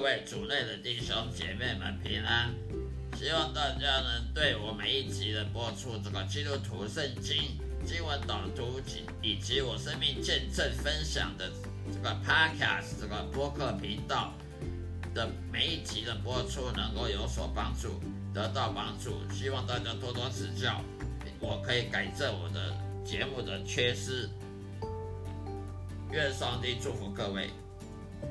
各位主内的弟兄姐妹们平安，希望大家能对我每一集的播出这个基督徒圣经经文导读及以及我生命见证分享的这个 podcast 这个播客频道的每一集的播出能够有所帮助，得到帮助。希望大家多多指教，我可以改正我的节目的缺失。愿上帝祝福各位。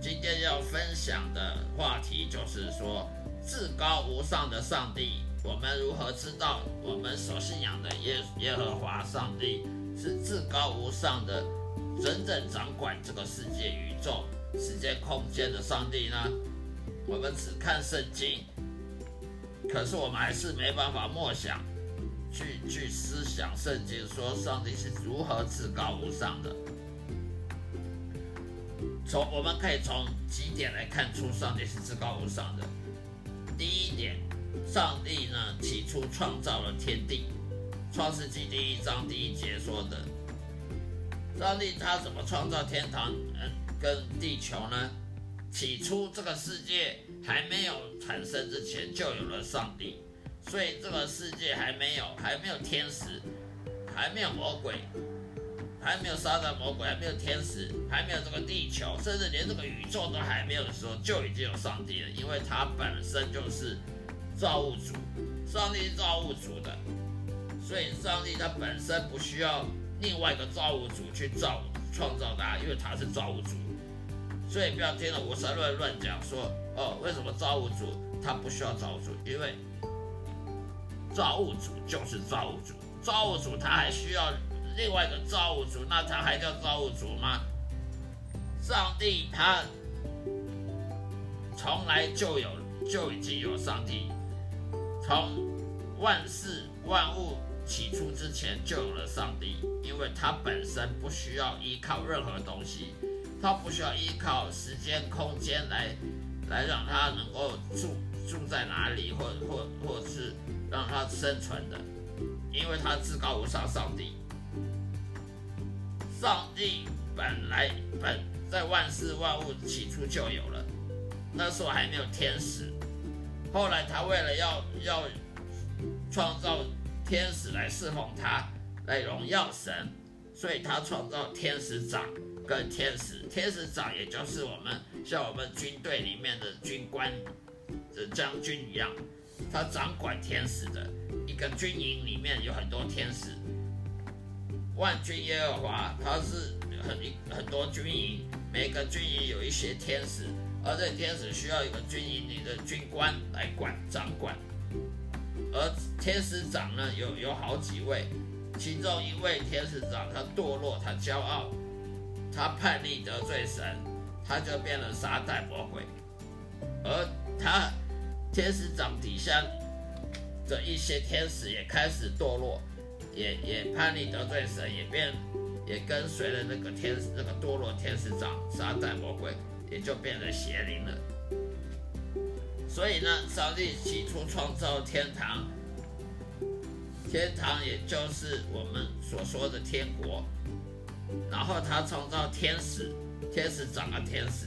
今天要分享的话题就是说，至高无上的上帝，我们如何知道我们所信仰的耶耶和华上帝是至高无上的，真正掌管这个世界、宇宙、时间、空间的上帝呢？我们只看圣经，可是我们还是没办法默想，去去思想圣经，说上帝是如何至高无上的。从我们可以从几点来看出上帝是至高无上的。第一点，上帝呢起初创造了天地，《创世纪》第一章第一节说的，上帝他怎么创造天堂嗯跟地球呢？起初这个世界还没有产生之前就有了上帝，所以这个世界还没有还没有天使，还没有魔鬼。还没有撒旦魔鬼，还没有天使，还没有这个地球，甚至连这个宇宙都还没有的时候，就已经有上帝了，因为他本身就是造物主，上帝是造物主的，所以上帝他本身不需要另外一个造物主去造创造他，因为他是造物主，所以不要听了无神论乱讲说哦，为什么造物主他不需要造物主？因为造物主就是造物主，造物主他还需要。另外一个造物主，那他还叫造物主吗？上帝他从来就有，就已经有上帝，从万事万物起初之前就有了上帝，因为他本身不需要依靠任何东西，他不需要依靠时间空间来来让他能够住住在哪里，或或或是让他生存的，因为他至高无上上帝。上帝本来本在万事万物起初就有了，那时候还没有天使。后来他为了要要创造天使来侍奉他，来荣耀神，所以他创造天使长跟天使。天使长也就是我们像我们军队里面的军官的将军一样，他掌管天使的一个军营里面有很多天使。万军耶和华，他是很很多军营，每个军营有一些天使，而这天使需要一个军营里的军官来管掌管。而天使长呢，有有好几位，其中一位天使长他堕落，他骄傲，他叛逆得罪神，他就变了撒旦魔鬼。而他天使长底下的一些天使也开始堕落，也也叛逆得罪神，也变也跟随了那个天使那个堕落天使长撒旦魔鬼，也就变成邪灵了。所以呢，上帝起初创造天堂，天堂也就是我们所说的天国，然后他创造天使，天使长了天使，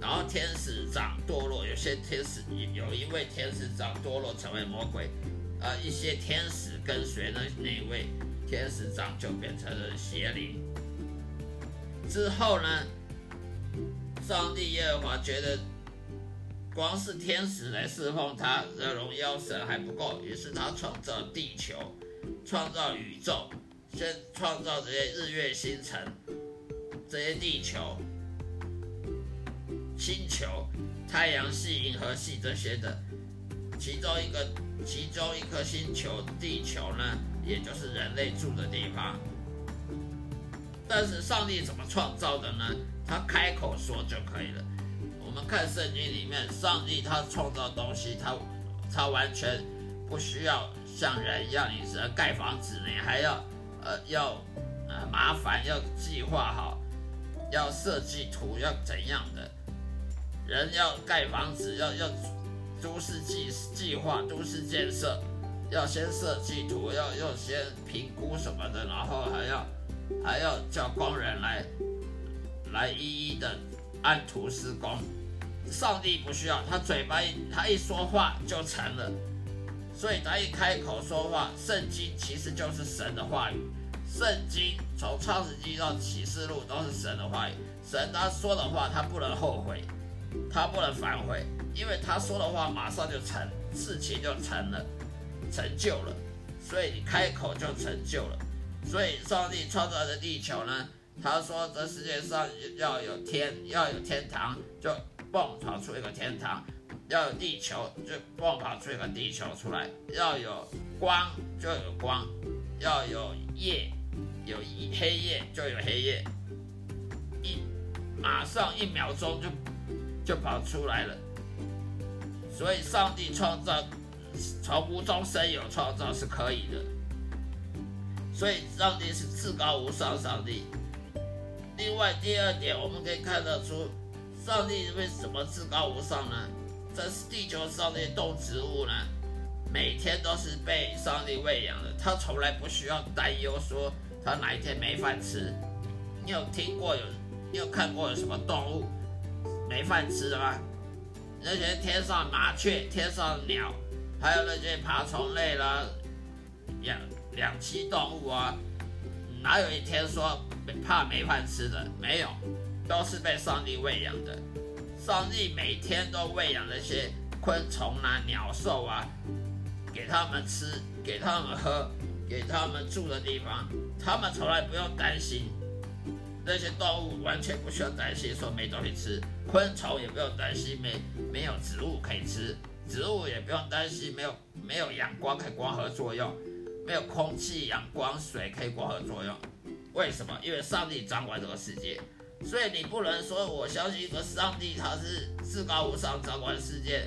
然后天使长堕落，有些天使有一位天使长堕落成为魔鬼，而一些天使跟随的那位天使长就变成了邪灵。之后呢，上帝耶和华觉得。光是天使来侍奉他的荣耀神还不够，于是他创造地球，创造宇宙，先创造这些日月星辰，这些地球、星球、太阳系、银河系这些的，其中一个其中一颗星球地球呢，也就是人类住的地方。但是上帝怎么创造的呢？他开口说就可以了。我们看圣经里面，上帝他创造东西，他他完全不需要像人一样，你只能盖房子，你还要呃要呃麻烦，要计划好，要设计图，要怎样的？人要盖房子，要要都市计计划，都市建设，要先设计图，要要先评估什么的，然后还要还要叫工人来来一一的按图施工。上帝不需要他嘴巴一他一说话就成了，所以他一开口说话，圣经其实就是神的话语。圣经从创世纪到启示录都是神的话语。神他说的话，他不能后悔，他不能反悔，因为他说的话马上就成，事情就成了，成就了。所以你开口就成就了。所以上帝创造的地球呢，他说这世界上要有天，要有天堂，就。蹦跑出一个天堂，要有地球就蹦跑出一个地球出来；要有光就有光，要有夜有黑夜就有黑夜，一马上一秒钟就就跑出来了。所以，上帝创造从无中生有创造是可以的。所以，上帝是至高无上上帝。另外，第二点我们可以看得出。上帝为什么至高无上呢？这是地球上的动植物呢，每天都是被上帝喂养的，他从来不需要担忧说他哪一天没饭吃。你有听过有，你有看过有什么动物没饭吃的吗？那些天上麻雀、天上鸟，还有那些爬虫类啦、两两栖动物啊，哪有一天说怕没饭吃的？没有。都是被上帝喂养的，上帝每天都喂养那些昆虫啊、鸟兽啊，给他们吃，给他们喝，给他们住的地方，他们从来不用担心。那些动物完全不需要担心说没东西吃，昆虫也不用担心没没有植物可以吃，植物也不用担心没有没有阳光可以光合作用，没有空气、阳光、水可以光合作用。为什么？因为上帝掌管这个世界。所以你不能说我相信一个上帝，他是至高无上掌管世界，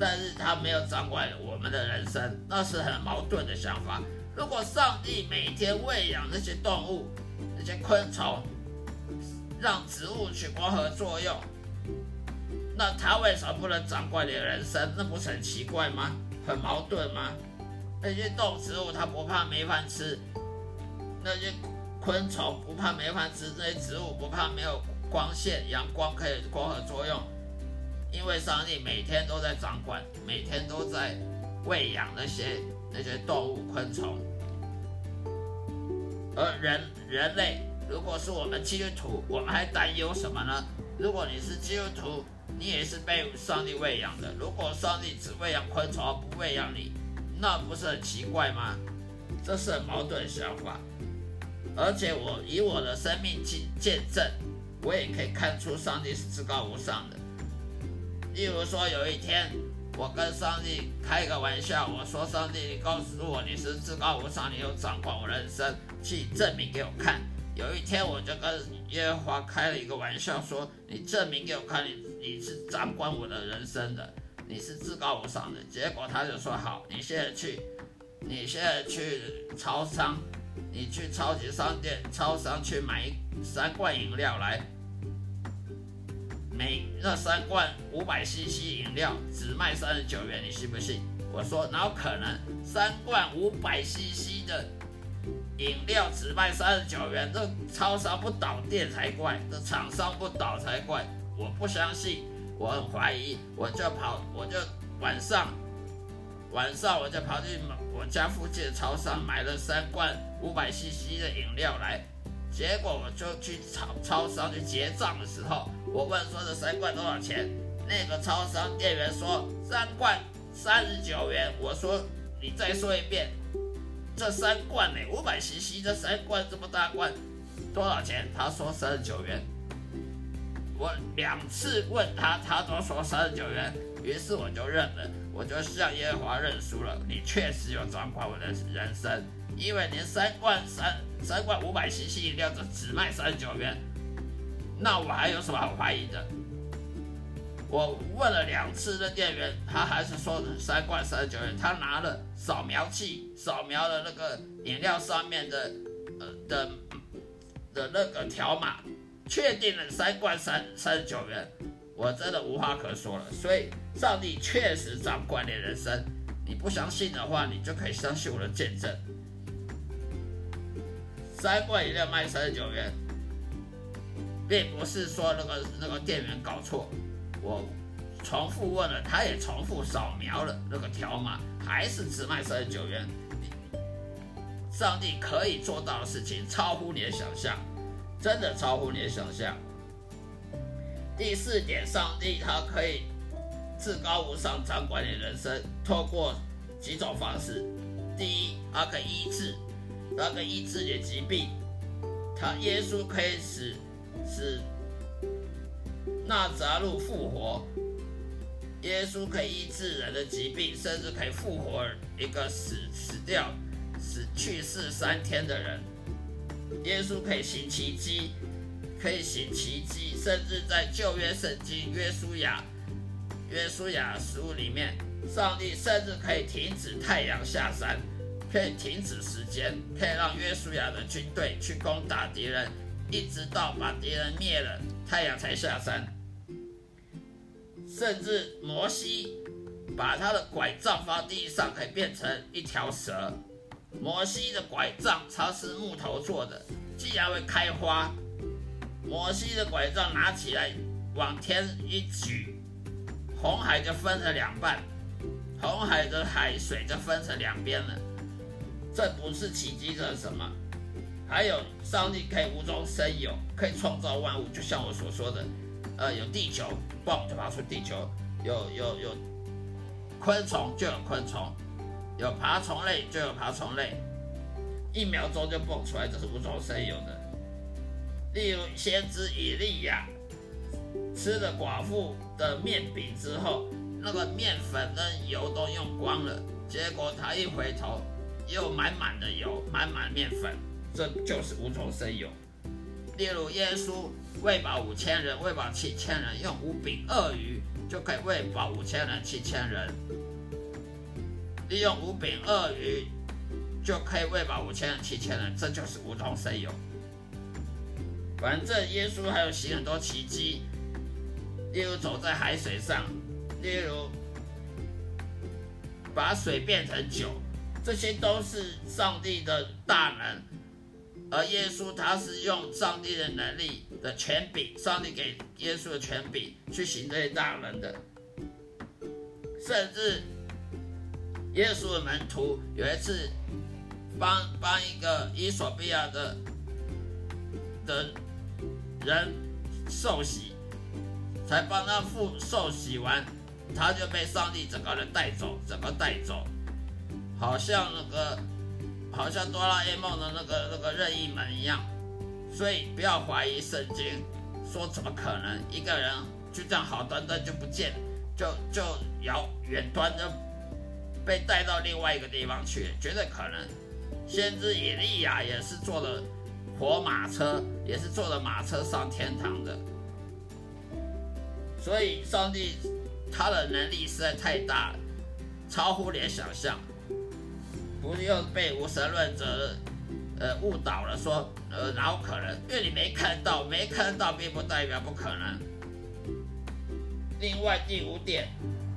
但是他没有掌管我们的人生，那是很矛盾的想法。如果上帝每天喂养那些动物、那些昆虫，让植物去光合作用，那他为什么不能掌管你的人生？那不是很奇怪吗？很矛盾吗？那些动植物它不怕没饭吃，那些。昆虫不怕没饭吃，这些植物不怕没有光线、阳光可以光合作用，因为上帝每天都在掌管，每天都在喂养那些那些动物、昆虫。而人人类，如果是我们基督徒，我们还担忧什么呢？如果你是基督徒，你也是被上帝喂养的。如果上帝只喂养昆虫而不喂养你，那不是很奇怪吗？这是矛盾想法。而且我以我的生命去见证，我也可以看出上帝是至高无上的。例如说，有一天我跟上帝开个玩笑，我说上帝，你告诉我你是至高无上，你有掌管我人生，去证明给我看。有一天我就跟耶和华开了一个玩笑，说你证明给我看，你你是掌管我的人生的，你是至高无上的。结果他就说好，你现在去，你现在去超商，你去超级商店、超商去买三罐饮料来。每那三罐五百 CC 饮料只卖三十九元，你信不信？我说哪有可能？三罐五百 CC 的饮料只卖三十九元，这超商不倒店才怪，这厂商不倒才怪。我不相信，我很怀疑，我就跑，我就晚上晚上我就跑去我家附近的超商买了三罐五百 CC 的饮料来。结果我就去超超商去结账的时候，我问说这三罐多少钱？那个超商店员说三罐三十九元。我说你再说一遍，这三罐呢？五百 CC 这三罐这么大罐多少钱？他说三十九元。我两次问他，他都说三十九元。于是我就认了，我就向耶和华认输了。你确实有掌管我的人生。因为连三罐三三罐五百 CC 饮料都只卖三十九元，那我还有什么好怀疑的？我问了两次的店员，他还是说三罐三十九元。他拿了扫描器扫描了那个饮料上面的呃的的那个条码，确定了三罐三三十九元。我真的无话可说了。所以上帝确实掌管你人生。你不相信的话，你就可以相信我的见证。三罐饮料卖三十九元，并不是说那个那个店员搞错，我重复问了，他也重复扫描了那个条码，还是只卖三十九元。上帝可以做到的事情超乎你的想象，真的超乎你的想象。第四点，上帝他可以至高无上掌管你人生，透过几种方式。第一，他可以医治。那个医治的疾病，他耶稣可以使使纳扎路复活，耶稣可以医治人的疾病，甚至可以复活一个死死掉、死去世三天的人。耶稣可以行奇迹，可以行奇迹，甚至在旧约圣经约书亚约书亚书里面，上帝甚至可以停止太阳下山。可以停止时间，可以让约书亚的军队去攻打敌人，一直到把敌人灭了，太阳才下山。甚至摩西把他的拐杖放地上，可以变成一条蛇。摩西的拐杖它是木头做的，竟然会开花。摩西的拐杖拿起来往天一举，红海就分成两半，红海的海水就分成两边了。这不是奇迹，这是什么？还有上帝可以无中生有，可以创造万物，就像我所说的，呃，有地球，嘣就爬出地球；有有有昆虫就有昆虫，有爬虫类就有爬虫类，一秒钟就蹦出来，这是无中生有的。例如先知以利亚吃了寡妇的面饼之后，那个面粉跟油都用光了，结果他一回头。又满满的油，满满面粉，这就是无中生有。例如，耶稣喂饱五千人，喂饱七千人，用五饼二鱼就可以喂饱五千人、七千人。利用五饼二鱼就可以喂饱五千人、七千人，这就是无中生有。反正耶稣还有行很多奇迹，例如走在海水上，例如把水变成酒。这些都是上帝的大能，而耶稣他是用上帝的能力的权柄，上帝给耶稣的权柄去行这些大能的。甚至耶稣的门徒有一次帮帮一个伊索比亚的的人受洗，才帮他复受洗完，他就被上帝整个人带走，整个带走。好像那个，好像哆啦 A 梦的那个那个任意门一样，所以不要怀疑圣经，说怎么可能一个人就这样好端端就不见，就就遥远端就被带到另外一个地方去，绝对可能。先知以利亚也是坐了活马车，也是坐了马车上天堂的。所以上帝他的能力实在太大，超乎连想象，不用被无神论者呃误导了，说呃哪有可能？因为你没看到，没看到并不代表不可能。另外第五点，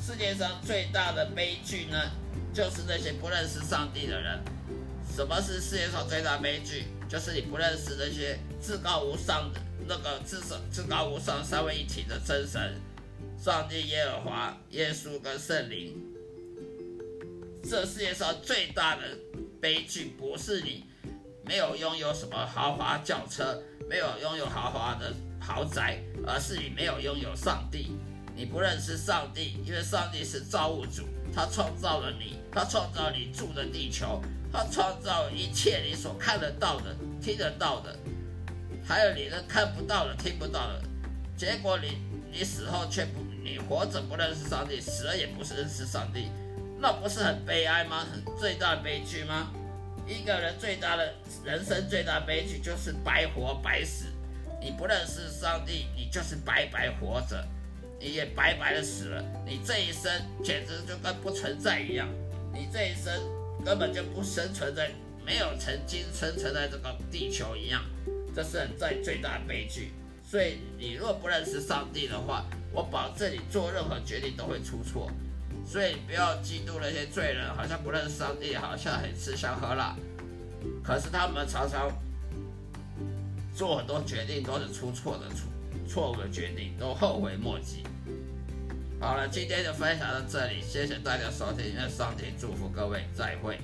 世界上最大的悲剧呢，就是那些不认识上帝的人。什么是世界上最大悲剧？就是你不认识那些至高无上的那个至少至高无上三位一体的真神，上帝耶和华、耶稣跟圣灵。这世界上最大的悲剧，不是你没有拥有什么豪华轿车，没有拥有豪华的豪宅，而是你没有拥有上帝。你不认识上帝，因为上帝是造物主，他创造了你，他创造你住的地球。他创造一切你所看得到的、听得到的，还有你的看不到的、听不到的。结果你你死后却不，你活着不认识上帝，死了也不是认识上帝，那不是很悲哀吗？很最大的悲剧吗？一个人最大的人生最大悲剧就是白活白死。你不认识上帝，你就是白白活着，你也白白的死了。你这一生简直就跟不存在一样。你这一生。根本就不生存在，没有曾经生存在这个地球一样，这是很在最大的悲剧。所以你若不认识上帝的话，我保证你做任何决定都会出错。所以不要嫉妒那些罪人，好像不认识上帝，好像很吃香喝辣，可是他们常常做很多决定都是出错的，错错误的决定都后悔莫及。好了，今天就分享到这里，谢谢大家收听，愿上帝祝福各位，再会。